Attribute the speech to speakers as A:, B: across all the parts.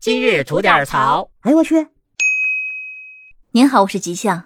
A: 今日吐点槽。
B: 哎呦我去！
C: 您好，我是吉祥。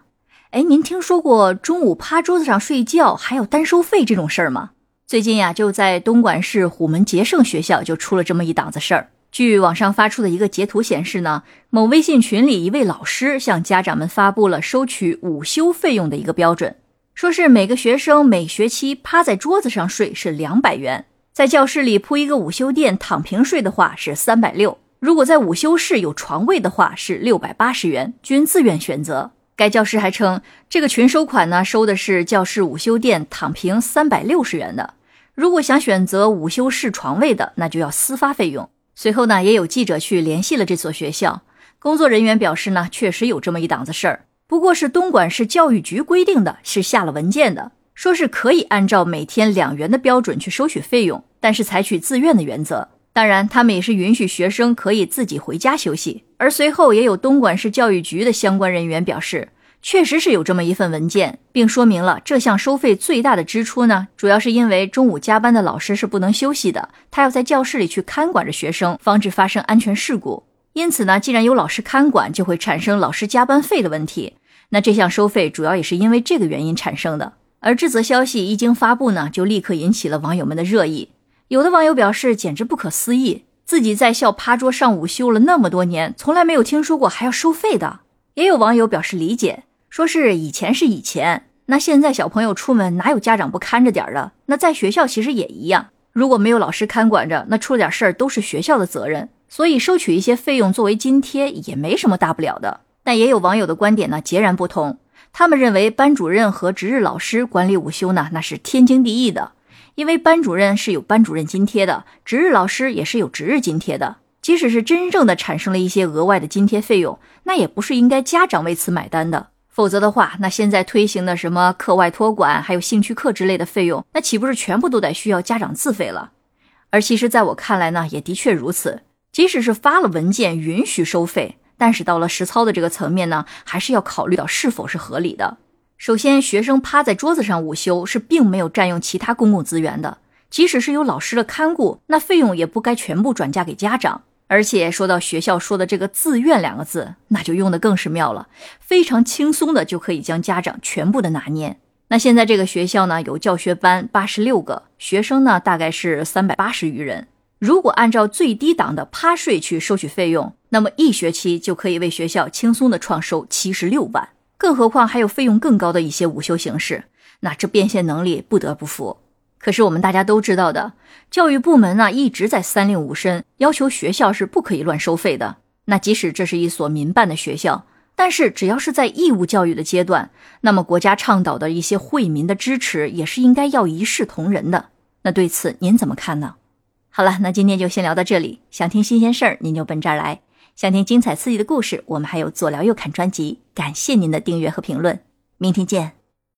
C: 哎，您听说过中午趴桌子上睡觉还要单收费这种事儿吗？最近呀，就在东莞市虎门捷胜学校就出了这么一档子事儿。据网上发出的一个截图显示呢，某微信群里一位老师向家长们发布了收取午休费用的一个标准，说是每个学生每学期趴在桌子上睡是两百元，在教室里铺一个午休垫躺平睡的话是三百六，如果在午休室有床位的话是六百八十元，均自愿选择。该教师还称，这个群收款呢，收的是教室午休垫躺平三百六十元的。如果想选择午休室床位的，那就要私发费用。随后呢，也有记者去联系了这所学校，工作人员表示呢，确实有这么一档子事儿，不过是东莞市教育局规定的，是下了文件的，说是可以按照每天两元的标准去收取费用，但是采取自愿的原则。当然，他们也是允许学生可以自己回家休息。而随后也有东莞市教育局的相关人员表示，确实是有这么一份文件，并说明了这项收费最大的支出呢，主要是因为中午加班的老师是不能休息的，他要在教室里去看管着学生，防止发生安全事故。因此呢，既然有老师看管，就会产生老师加班费的问题。那这项收费主要也是因为这个原因产生的。而这则消息一经发布呢，就立刻引起了网友们的热议。有的网友表示，简直不可思议，自己在校趴桌上午休了那么多年，从来没有听说过还要收费的。也有网友表示理解，说是以前是以前，那现在小朋友出门哪有家长不看着点的？那在学校其实也一样，如果没有老师看管着，那出了点事儿都是学校的责任，所以收取一些费用作为津贴也没什么大不了的。但也有网友的观点呢截然不同，他们认为班主任和值日老师管理午休呢，那是天经地义的。因为班主任是有班主任津贴的，值日老师也是有值日津贴的。即使是真正的产生了一些额外的津贴费用，那也不是应该家长为此买单的。否则的话，那现在推行的什么课外托管，还有兴趣课之类的费用，那岂不是全部都得需要家长自费了？而其实，在我看来呢，也的确如此。即使是发了文件允许收费，但是到了实操的这个层面呢，还是要考虑到是否是合理的。首先，学生趴在桌子上午休是并没有占用其他公共资源的，即使是有老师的看顾，那费用也不该全部转嫁给家长。而且说到学校说的这个“自愿”两个字，那就用的更是妙了，非常轻松的就可以将家长全部的拿捏。那现在这个学校呢，有教学班八十六个，学生呢大概是三百八十余人。如果按照最低档的趴睡去收取费用，那么一学期就可以为学校轻松的创收七十六万。更何况还有费用更高的一些午休形式，那这变现能力不得不服。可是我们大家都知道的，教育部门呢一直在三令五申，要求学校是不可以乱收费的。那即使这是一所民办的学校，但是只要是在义务教育的阶段，那么国家倡导的一些惠民的支持也是应该要一视同仁的。那对此您怎么看呢？好了，那今天就先聊到这里。想听新鲜事儿，您就奔这儿来。想听精彩刺激的故事，我们还有左聊右侃专辑。感谢您的订阅和评论，明天见。